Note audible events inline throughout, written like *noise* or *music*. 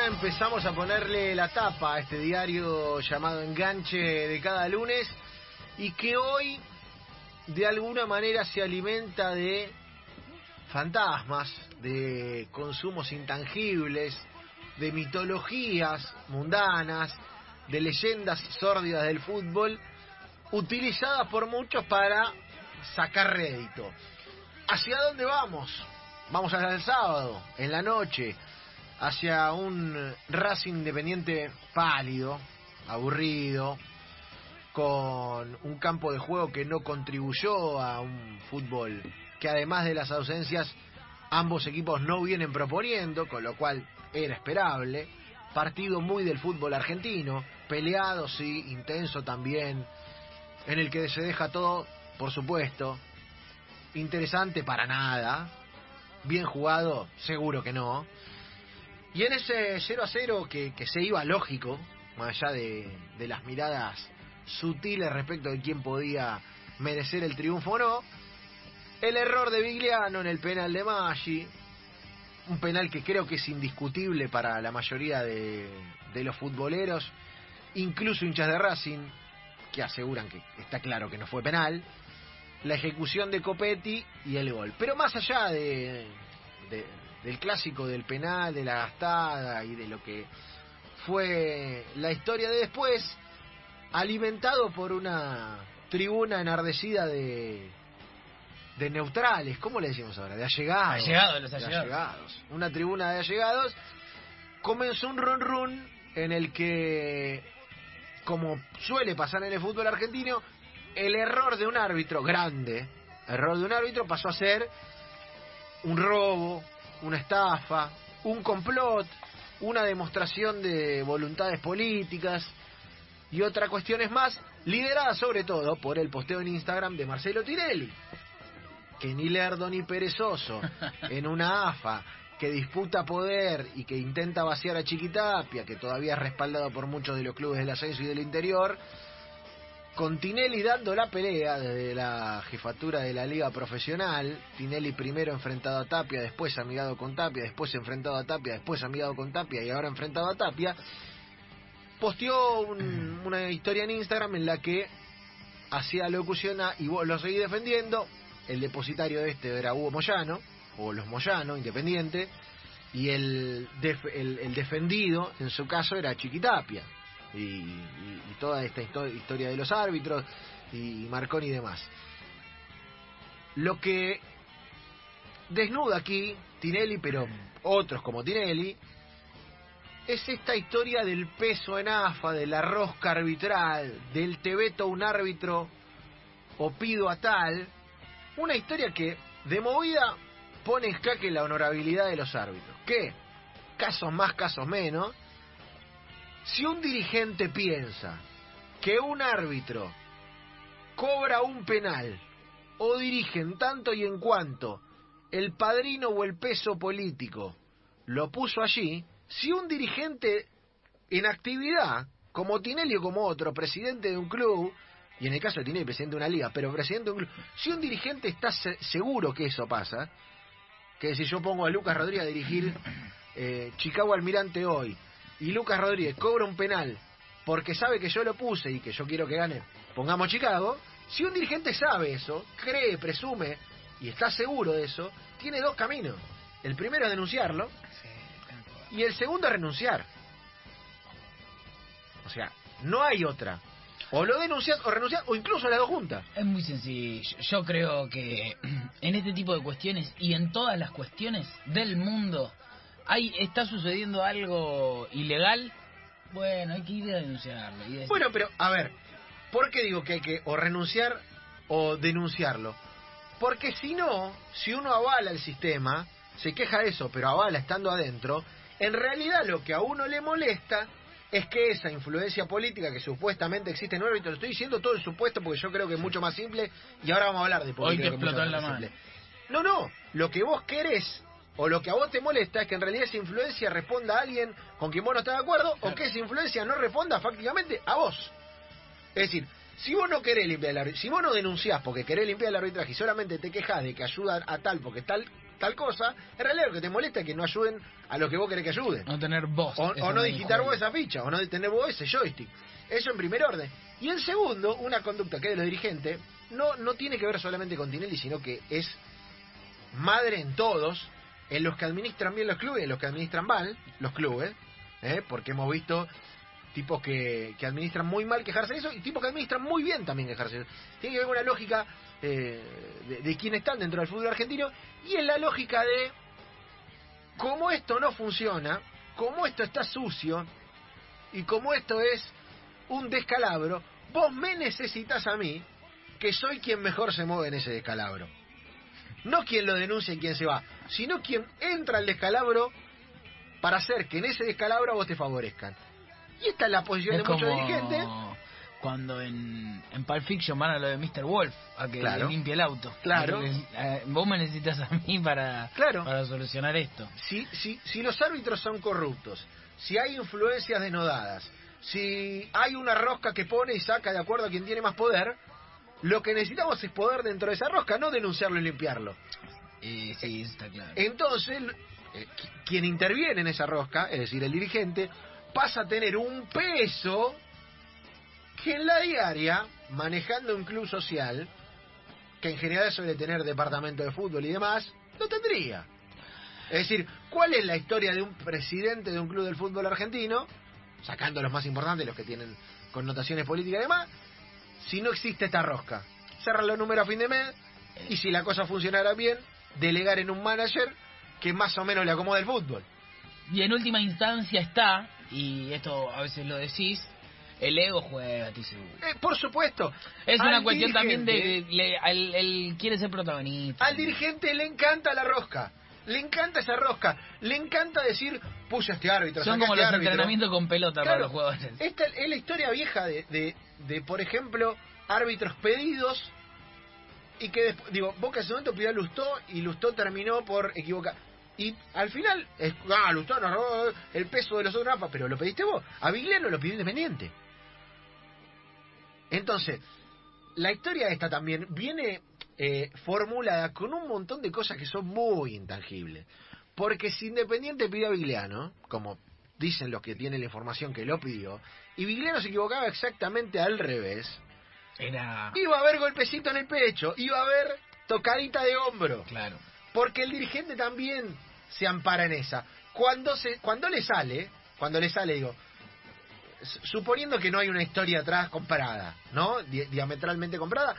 empezamos a ponerle la tapa a este diario llamado Enganche de cada lunes y que hoy de alguna manera se alimenta de fantasmas, de consumos intangibles, de mitologías mundanas, de leyendas sórdidas del fútbol, utilizadas por muchos para sacar rédito. ¿Hacia dónde vamos? Vamos el sábado, en la noche, hacia un Racing Independiente pálido, aburrido, con un campo de juego que no contribuyó a un fútbol que además de las ausencias ambos equipos no vienen proponiendo, con lo cual era esperable. Partido muy del fútbol argentino, peleado, sí, intenso también, en el que se deja todo, por supuesto, interesante para nada, bien jugado, seguro que no. Y en ese 0 a 0 que, que se iba lógico, más allá de, de, las miradas sutiles respecto de quién podía merecer el triunfo o no, el error de Vigliano en el penal de Maggi, un penal que creo que es indiscutible para la mayoría de, de los futboleros, incluso hinchas de Racing, que aseguran que está claro que no fue penal, la ejecución de Copetti y el gol. Pero más allá de, de, del clásico del penal, de la gastada y de lo que fue la historia de después, alimentado por una tribuna enardecida de, de neutrales, ¿cómo le decimos ahora? De allegados. Allegados, los de allegados. allegados. Una tribuna de allegados. Comenzó un run run en el que, como suele pasar en el fútbol argentino, el error de un árbitro grande, error de un árbitro pasó a ser un robo, una estafa, un complot, una demostración de voluntades políticas y otras cuestiones más, liderada sobre todo por el posteo en Instagram de Marcelo Tinelli, que ni lerdo ni perezoso, *laughs* en una AFA que disputa poder y que intenta vaciar a Chiquitapia, que todavía es respaldado por muchos de los clubes del ascenso y del interior, con Tinelli dando la pelea desde la jefatura de la liga profesional, Tinelli primero enfrentado a Tapia, después amigado con Tapia, después enfrentado a Tapia, después amigado con Tapia y ahora enfrentado a Tapia, posteó un, una historia en Instagram en la que hacía locución a, y vos lo seguís defendiendo, el depositario de este era Hugo Moyano, o los Moyano, independiente, y el, def, el, el defendido, en su caso, era Chiquitapia y, y, y toda esta historia de los árbitros y Marconi y demás. Lo que desnuda aquí Tinelli, pero otros como Tinelli, es esta historia del peso en AFA, de la rosca arbitral, del te veto un árbitro o pido a tal, una historia que de movida pone en la honorabilidad de los árbitros. Que, casos más, casos menos, si un dirigente piensa que un árbitro cobra un penal o dirige en tanto y en cuanto el padrino o el peso político lo puso allí, si un dirigente en actividad, como Tinelli o como otro, presidente de un club, y en el caso de Tinelli, presidente de una liga, pero presidente de un club, si un dirigente está se seguro que eso pasa, que si yo pongo a Lucas Rodríguez a dirigir eh, Chicago Almirante hoy, y Lucas Rodríguez cobra un penal porque sabe que yo lo puse y que yo quiero que gane, pongamos Chicago, si un dirigente sabe eso, cree, presume y está seguro de eso, tiene dos caminos. El primero es denunciarlo y el segundo es renunciar. O sea, no hay otra. O lo denuncias o renuncias o incluso las dos juntas. Es muy sencillo. Yo creo que *clears throat* en este tipo de cuestiones y en todas las cuestiones del mundo hay, está sucediendo algo ilegal, bueno, hay que ir a denunciarlo. Y bueno, pero a ver, ¿por qué digo que hay que o renunciar o denunciarlo? Porque si no, si uno avala el sistema, se queja de eso, pero avala estando adentro, en realidad lo que a uno le molesta es que esa influencia política que supuestamente existe en árbitro, lo estoy diciendo todo el supuesto porque yo creo que es mucho más simple y ahora vamos a hablar de política. Hoy te explotó en la mano. No, no, lo que vos querés o lo que a vos te molesta es que en realidad esa influencia responda a alguien con quien vos no estás de acuerdo o que esa influencia no responda fácticamente a vos. Es decir, si vos no querés limpiar el arbitraje, si vos no denunciás porque querés limpiar el arbitraje y solamente te quejas de que ayuda a tal porque tal tal cosa, en realidad lo que te molesta es que no ayuden a los que vos querés que ayuden. No tener voz. O, no digitar vos esa ficha, o no tener vos ese joystick. Eso en primer orden. Y en segundo, una conducta que es de los dirigentes no, no tiene que ver solamente con Tinelli, sino que es madre en todos, en los que administran bien los clubes en los que administran mal los clubes, ¿eh? porque hemos visto tipos que, que administran muy mal quejarse de eso y tipos que administran muy bien también quejarse de eso. Tiene que ver con la lógica eh, de, de quién están dentro del fútbol argentino y en la lógica de como esto no funciona, como esto está sucio y como esto es un descalabro, vos me necesitas a mí, que soy quien mejor se mueve en ese descalabro. No quien lo denuncia y quien se va, sino quien entra al descalabro para hacer que en ese descalabro vos te favorezcan. Y esta es la posición Es de muchos dirigentes. cuando en, en Pulp Fiction van a lo de Mr. Wolf, a que Claro. le limpie el auto. Claro. Eh, vos me necesitas a mí para, Claro. para solucionar esto. Si, si, si los árbitros son corruptos, si hay influencias denodadas, si hay una rosca que pone y saca de acuerdo a quien tiene más poder, lo que necesitamos es poder dentro de esa rosca, no denunciarlo y limpiarlo. Eh, sí, está claro. Entonces, eh, qui- quien interviene en esa rosca, es decir, el dirigente, pasa a tener un peso que en la diaria, manejando un club social, que en general suele tener departamento de fútbol y demás, no tendría. Es decir, ¿cuál es la historia de un presidente de un club del fútbol argentino, sacando los más importantes, los que tienen connotaciones políticas y demás, si no existe esta rosca? Cerrar los números a fin de mes y si la cosa funcionara bien, delegar en un manager que más o menos le acomode el fútbol. Y en última instancia está, y esto a veces lo decís, el ego juega, estoy seguro. Eh, por supuesto. Es al una cuestión también de... le- al- quiere ser protagonista. Al dirigente le encanta la rosca. Le encanta esa rosca. Le encanta decir, puse a este árbitro. Son a como este los árbitro. entrenamientos con pelota para los jugadores. Esta es la historia vieja de, de, de, por ejemplo, árbitros pedidos y que después, digo, Boca en su momento pidió a Lustó y Lustó terminó por equivocar. Y al final, es, ah, Lustó nos robó el peso de los otros, AFA, pero lo pediste vos. A Vigliano lo pidió Independiente. Entonces, la historia esta también viene eh, formulada con un montón de cosas que son muy intangibles. Porque si Independiente pidió a Vigliano, como dicen los que tienen la información que lo pidió, y Vigliano se equivocaba exactamente al revés, Era... iba a haber golpecito en el pecho, iba a haber tocadita de hombro. Claro. Porque el dirigente también se ampara en esa. Cuando se, cuando le sale, cuando le sale, digo, suponiendo que no hay una historia atrás comprada, ¿no? Di- diametralmente comprada,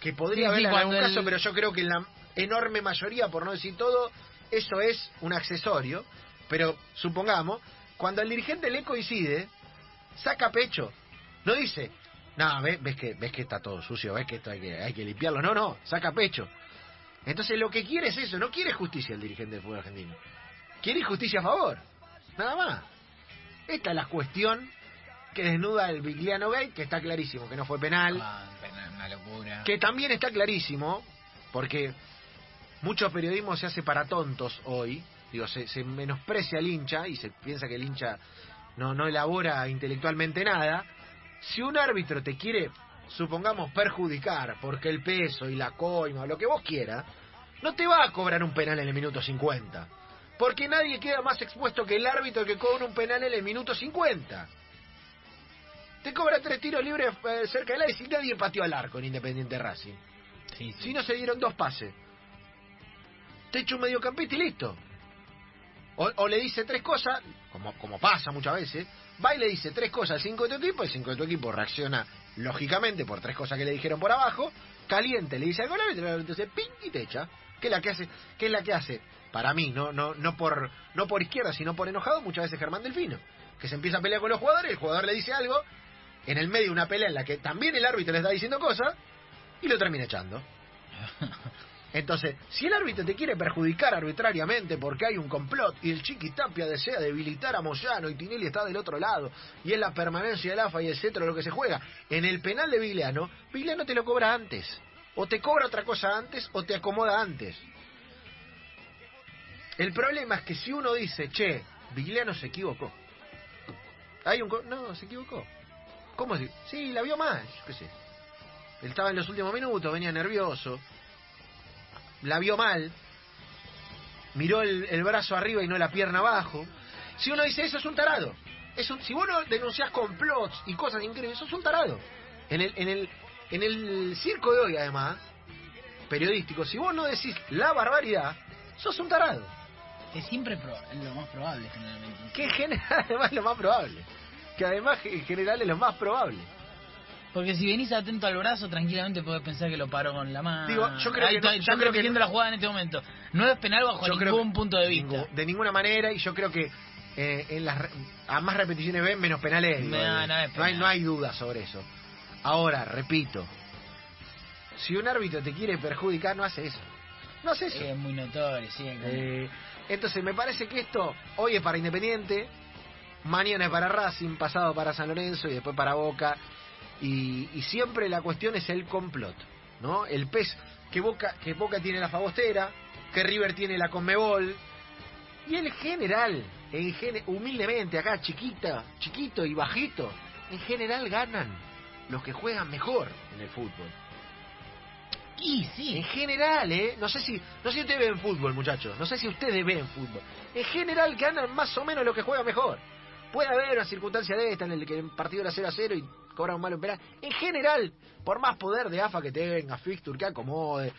que podría Sí, sí, haberla en algún caso, pero yo creo que en la enorme mayoría, por no decir todo, eso es un accesorio. Pero supongamos, cuando el dirigente le coincide, saca pecho. No dice, no, ves, ves que ves que está todo sucio, ves que esto hay que, hay que limpiarlo. No, no, saca pecho. Entonces lo que quiere es eso, no quiere justicia el dirigente del fútbol argentino. Quiere justicia a favor. Nada más. Esta es la cuestión que desnuda el Vigliano Gate, que está clarísimo que no fue penal. Ah, una locura. Que también está clarísimo, porque mucho periodismo se hace para tontos hoy. Digo, se, se menosprecia al hincha y se piensa que el hincha no, no elabora intelectualmente nada. Si un árbitro te quiere, supongamos, perjudicar porque el peso y la coima o lo que vos quieras, no te va a cobrar un penal en el minuto 50. Porque nadie queda más expuesto que el árbitro que cobra un penal en el minuto 50. Te cobra tres tiros libres eh, cerca del área y nadie pateó al arco en Independiente Racing. Sí, sí. Si no se dieron dos pases. Te echa un mediocampista y listo. O, le dice tres cosas, como, como pasa muchas veces, va y le dice tres cosas al cinco de tu equipo, el cinco de tu equipo reacciona lógicamente por tres cosas que le dijeron por abajo, caliente, le dice algo al árbitro, dice ping y te echa. ¿Qué es la que hace? ¿Qué es la que hace? Para mí, no, no, no por, no por izquierda, sino por enojado, muchas veces Germán Delfino, que se empieza a pelear con los jugadores, el jugador le dice algo, en el medio de una pelea en la que también el árbitro le está diciendo cosas, y lo termina echando. *laughs* Entonces, si el árbitro te quiere perjudicar arbitrariamente porque hay un complot y el Chiqui Tapia desea debilitar a Moyano y Tinelli está del otro lado y es la permanencia del AFA y etcétera lo que se juega, en el penal de Vigliano, Vigliano te lo cobra antes. O te cobra otra cosa antes o te acomoda antes. El problema es que si uno dice, che, Vigliano se equivocó. Hay un... co- No, se equivocó. ¿Cómo? Sí, la vio mal, yo qué sé. Él estaba en los últimos minutos, venía nervioso la vio mal. miró el, el brazo arriba y no la pierna abajo. Si uno dice eso, es un tarado. Es un- si vos no denunciás complots y cosas increíbles, sos un tarado. En el, en el, en el circo de hoy, además, periodístico, si vos no decís la barbaridad, sos un tarado. Que siempre es es lo más probable, generalmente. Que en general *laughs* además es lo más probable. Que además en general es lo más probable. Porque si venís atento al brazo, tranquilamente podés pensar que lo paró con la mano. Digo, yo creo Ahí que no- está- yo están creo que repitiendo no- la jugada en este momento. No es penal bajo Yo ningún punto de vista. Ningún- de ninguna manera, y yo creo que eh, en las a más repeticiones ven, menos penales. No, no es no hay, no hay duda sobre eso. Ahora, repito, si un árbitro te quiere perjudicar, no hace eso. No hace eso. Es muy notorio, sí. Eh, entonces me parece que esto hoy es para Independiente, mañana es para Racing, pasado para San Lorenzo y después para Boca. Y, y siempre la cuestión es el complot, ¿no? El pez que Boca, que Boca tiene la Fagostera, que River tiene la Conmebol. Y el general, en gene- humildemente acá, chiquita, chiquito y bajito, en general ganan los que juegan mejor en el fútbol. Y sí. En general, ¿eh? No sé si, no sé si ustedes ven fútbol, muchachos. No sé si ustedes ven fútbol. En general ganan más o menos lo que juega mejor. Puede haber una circunstancia de esta en el que el partido era 0 a 0 y cobran un malo en penal. En general, por más poder de AFA que tenga, Fixture que acomode,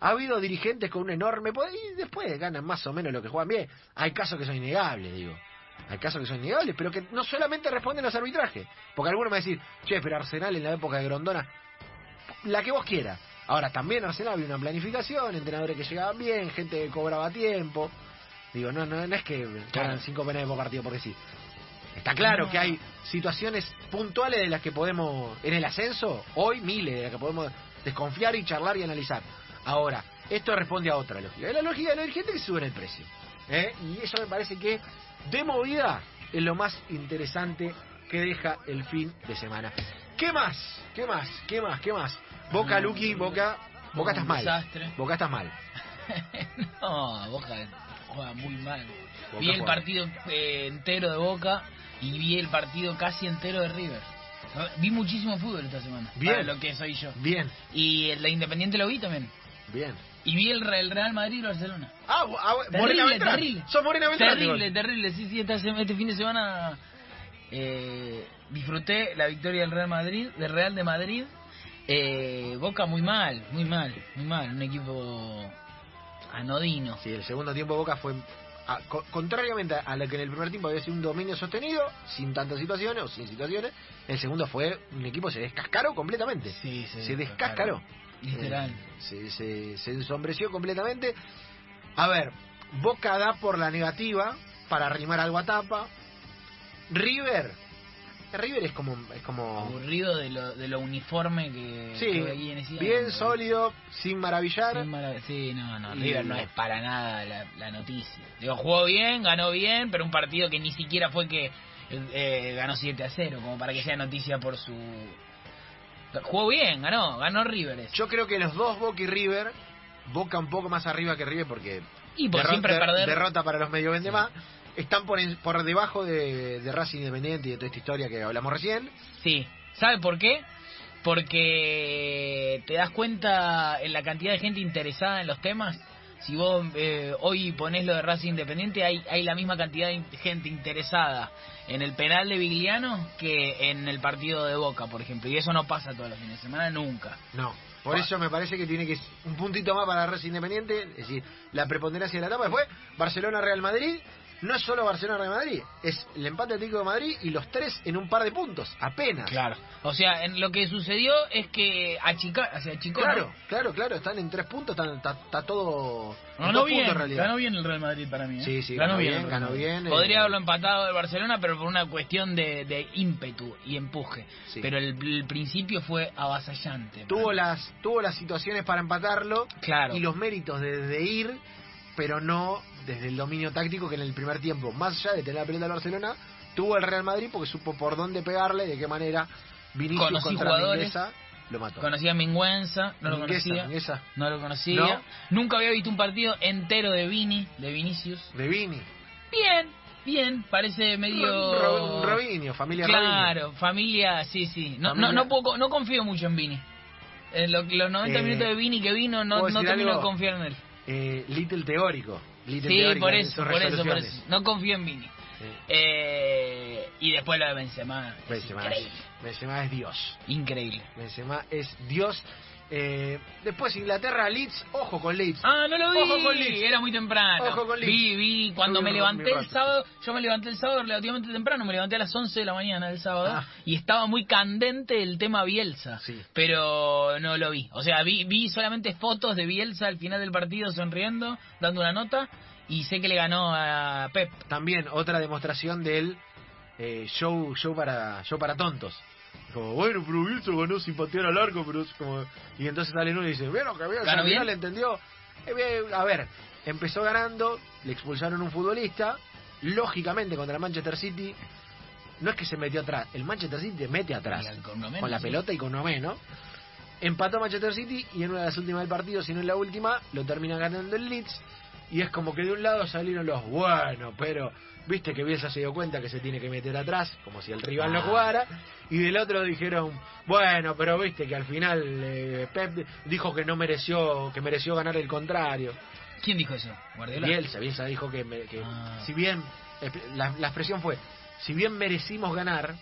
ha habido dirigentes con un enorme poder y después ganan más o menos lo que juegan bien. Hay casos que son innegables, digo. Hay casos que son innegables, pero que no solamente responden los arbitrajes. Porque algunos me decir, che, pero Arsenal en la época de Grondona, la que vos quieras. Ahora, también Arsenal había una planificación, entrenadores que llegaban bien, gente que cobraba a tiempo. Digo, no, no, no es que ganan cinco penales por partido porque sí. Está claro que hay situaciones puntuales de las que podemos, en el ascenso, hoy miles de las que podemos desconfiar y charlar y analizar. Ahora, esto responde a otra lógica. Es la lógica de los dirigentes que suben el precio. ¿eh? Y eso me parece que, de movida, es lo más interesante que deja el fin de semana. ¿Qué más? ¿Qué más? ¿Qué más? ¿Qué más? Boca, No, Luqui, Boca. Boca estás mal. desastre. Boca estás mal. *laughs* no, Boca juega muy mal. Boca vi el juega. partido eh, entero de Boca y vi el partido casi entero de River. No, Vi muchísimo fútbol esta semana. Bien. Para lo que soy yo. Bien, Y el de Independiente lo vi también. bien. Y vi el, el Real Madrid y Barcelona. Ah, ah, Terrible, Morena terrible. Sos Morena Beltrán. Terrible, terrible. Sí, sí, esta este fin de semana eh, disfruté la victoria del Real Madrid, del Real de Madrid. Eh, Boca muy mal, muy mal, muy mal. Un equipo anodino. Sí, el segundo tiempo Boca fue, a- co- contrariamente a lo que en el primer tiempo había sido un dominio sostenido, sin tantas situaciones o sin situaciones, el segundo fue un equipo se descascaró completamente. Sí, sí, se descascaró. Literal. Eh, se, se, se ensombreció completamente. A ver, Boca da por la negativa para arrimar algo a tapa. River. River es como... Es como Aburrido de lo, de lo uniforme que, sí, que viene siempre. bien sólido, sin maravillar. Sin marav- Sí, no, no, River no es para nada la, la noticia. Digo, jugó bien, ganó bien, pero un partido que ni siquiera fue que eh, ganó 7 a 0, como para que sea noticia por su... Jugó bien, ganó, ganó River. ese. Yo creo que los dos, Boca y River, Boca un poco más arriba que River porque Y por derro- siempre der- perder... derrota para los medio vende más, están por, en- por debajo de, de Racing Independiente y de toda esta historia que hablamos recién. Sí, ¿sabe por qué? Porque te das cuenta en la cantidad de gente interesada en los temas. Si vos eh, hoy ponés lo de Racing Independiente, hay, hay la misma cantidad de gente interesada en el penal de Vigliano que en el partido de Boca, por ejemplo. Y eso no pasa todos los fines de semana, nunca. No, por eso me parece que tiene que un puntito más para Racing Independiente, es decir, la preponderancia de la etapa. Después, Barcelona-Real Madrid, no es solo Barcelona-Real Madrid, es el empate Atlético de Madrid y los tres en un par de puntos, apenas. Claro. O sea, en lo que sucedió es que achica, o sea, achicó, ¿no? Claro, claro, claro, están en tres puntos, están, está, está todo Ganó dos bien, puntos en realidad. ganó bien el Real Madrid para mí. ¿eh? Sí, sí, ganó bien, ganó bien, eh. Podría haberlo empatado el Barcelona, pero por una cuestión de, de ímpetu y empuje. Sí. Pero el, el principio fue avasallante. Tuvo man. las, tuvo las situaciones para empatarlo Claro. y los méritos de, de ir, pero no desde el dominio táctico que en el primer tiempo, más allá de tener la pelota del Barcelona, tuvo el Real Madrid porque supo por dónde pegarle, de qué manera Vinicius Conocí contra jugadores. Mingueza lo mató. Conocía a Mingüenza, no lo conocía. Mingueza. No lo conocía. No. Nunca había visto un partido entero de Vini, de Vinicius. De Vini. Bien, bien, parece medio... Ro- Robinho, familia Claro, familia, sí, sí. No, Familia- no, no, puedo- no confío mucho en Vini. En lo- los 90 Eh, minutos de Vini que vino, no, ¿puedo no termino de algo? confiar en él. Eh, Little teórico. Leeds Sí, teórica por eso, por eso, por eso. No confío en Vini. Sí. Eh, y después lo de Benzema. es Benzema es. Benzema es Dios. Increíble. Benzema es Dios. Eh, después Inglaterra, Leeds, ojo con Leeds. Ah, no lo vi. Ojo con Leeds. Era muy temprano. Ojo con Leeds. Vi, vi. Cuando me levanté el sábado, yo me levanté el sábado relativamente temprano, me levanté a las 11 de la mañana del sábado Ah. y estaba muy candente el tema Bielsa. Sí. Pero no lo vi. O sea, vi, vi solamente fotos de Bielsa al final del partido sonriendo, dando una nota y sé que le ganó a Pep. También otra demostración del eh, show show para show para tontos. Como, bueno, pero Bielsa ganó sin patear al arco, pero es como... Y entonces sale uno y dice, bueno, que ¿Ganó al final entendió. Eh, a ver, empezó ganando, le expulsaron un futbolista, lógicamente contra el Manchester City, no es que se metió atrás, el Manchester City te mete atrás, con la pelota y con Nomeno. Empató Manchester City y en una de las últimas del partido, si no en la última, lo termina ganando el Leeds. Y es como que de un lado salieron los bueno, pero viste que Bielsa se dio cuenta que se tiene que meter atrás, como si el rival no Ah. jugara. Y del otro dijeron, bueno, pero viste que al final eh, Pep dijo que no mereció, que mereció ganar el contrario. ¿Quién dijo eso? ¿Guardiola? Bielsa, Bielsa dijo que, me- que Ah. si bien, la, la expresión fue, si bien merecimos ganar,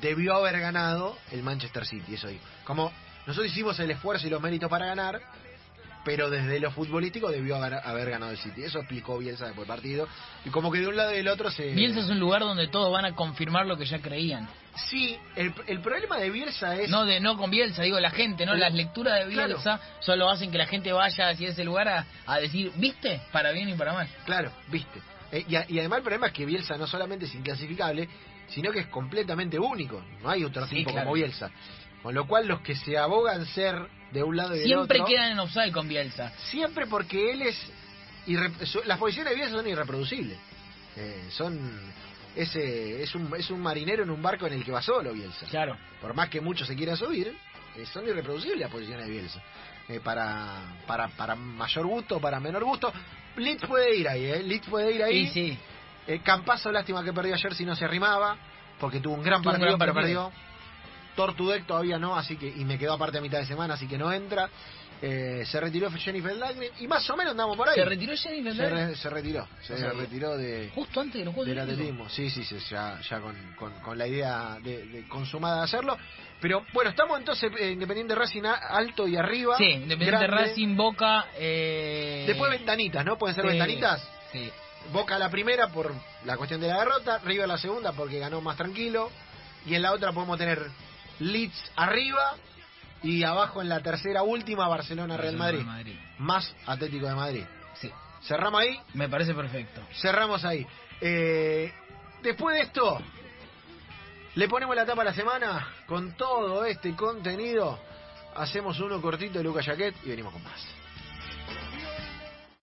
debió haber ganado el Manchester City, eso dijo. Como nosotros hicimos el esfuerzo y los méritos para ganar, pero desde lo futbolístico debió haber, haber ganado el City. Eso explicó Bielsa después del partido. Y como que de un lado y del otro se... Bielsa es un lugar donde todos van a confirmar lo que ya creían. Sí, el, el problema de Bielsa es... No de no con Bielsa, digo la gente, ¿no? Las lecturas de Claro. Bielsa solo hacen que la gente vaya hacia ese lugar a, a decir, ¿viste? Para bien y para mal. Claro, viste. Eh, y, a- y además el problema es que Bielsa no solamente es inclasificable, sino que es completamente único. No hay otro Sí, tipo claro. como Bielsa. Con lo cual los que se abogan ser de un lado y del Siempre otro... quedan en offside con Bielsa. Siempre porque él es... irre- las posiciones de Bielsa son irreproducibles. Eh, son... Ese, es, un, es un marinero en un barco en el que va solo Bielsa. Claro. Por más que muchos se quieran subir, eh, son irreproducibles las posiciones de Bielsa. Eh, para, para, para mayor gusto, para menor gusto. Leeds puede ir ahí, ¿eh? Leeds puede ir ahí. Sí, sí. Eh, Campazo, lástima que perdió ayer si no se arrimaba, porque tuvo un gran Tuvo un partido, gran pero partido. perdió. Tortudec todavía no, así que y me quedó aparte a mitad de semana, así que no entra. Eh, se retiró Jennifer Lagrin y más o menos andamos por ahí. ¿Se retiró Se, Verdad? re- se retiró, se retiró de, Justo antes de los Juegos del atletismo. Sí, sí, sí, ya, ya con, con, con la idea de, de consumada de hacerlo. Pero bueno, estamos entonces eh, Independiente Racing alto y arriba. Sí, Independiente grande. Racing, Boca... Eh... Después ventanitas, ¿no? Pueden ser sí, ventanitas. Sí. Boca la primera por la cuestión de la derrota, River la segunda porque ganó más tranquilo y en la otra podemos tener Leeds arriba y abajo en la tercera última Barcelona Real Madrid, Madrid. más Atlético de Madrid. Sí. Cerramos ahí, Me parece perfecto. cerramos ahí. Eh, después de esto, le ponemos la tapa a la semana con todo este contenido. Hacemos uno cortito de Lucas Jaquet y venimos con más.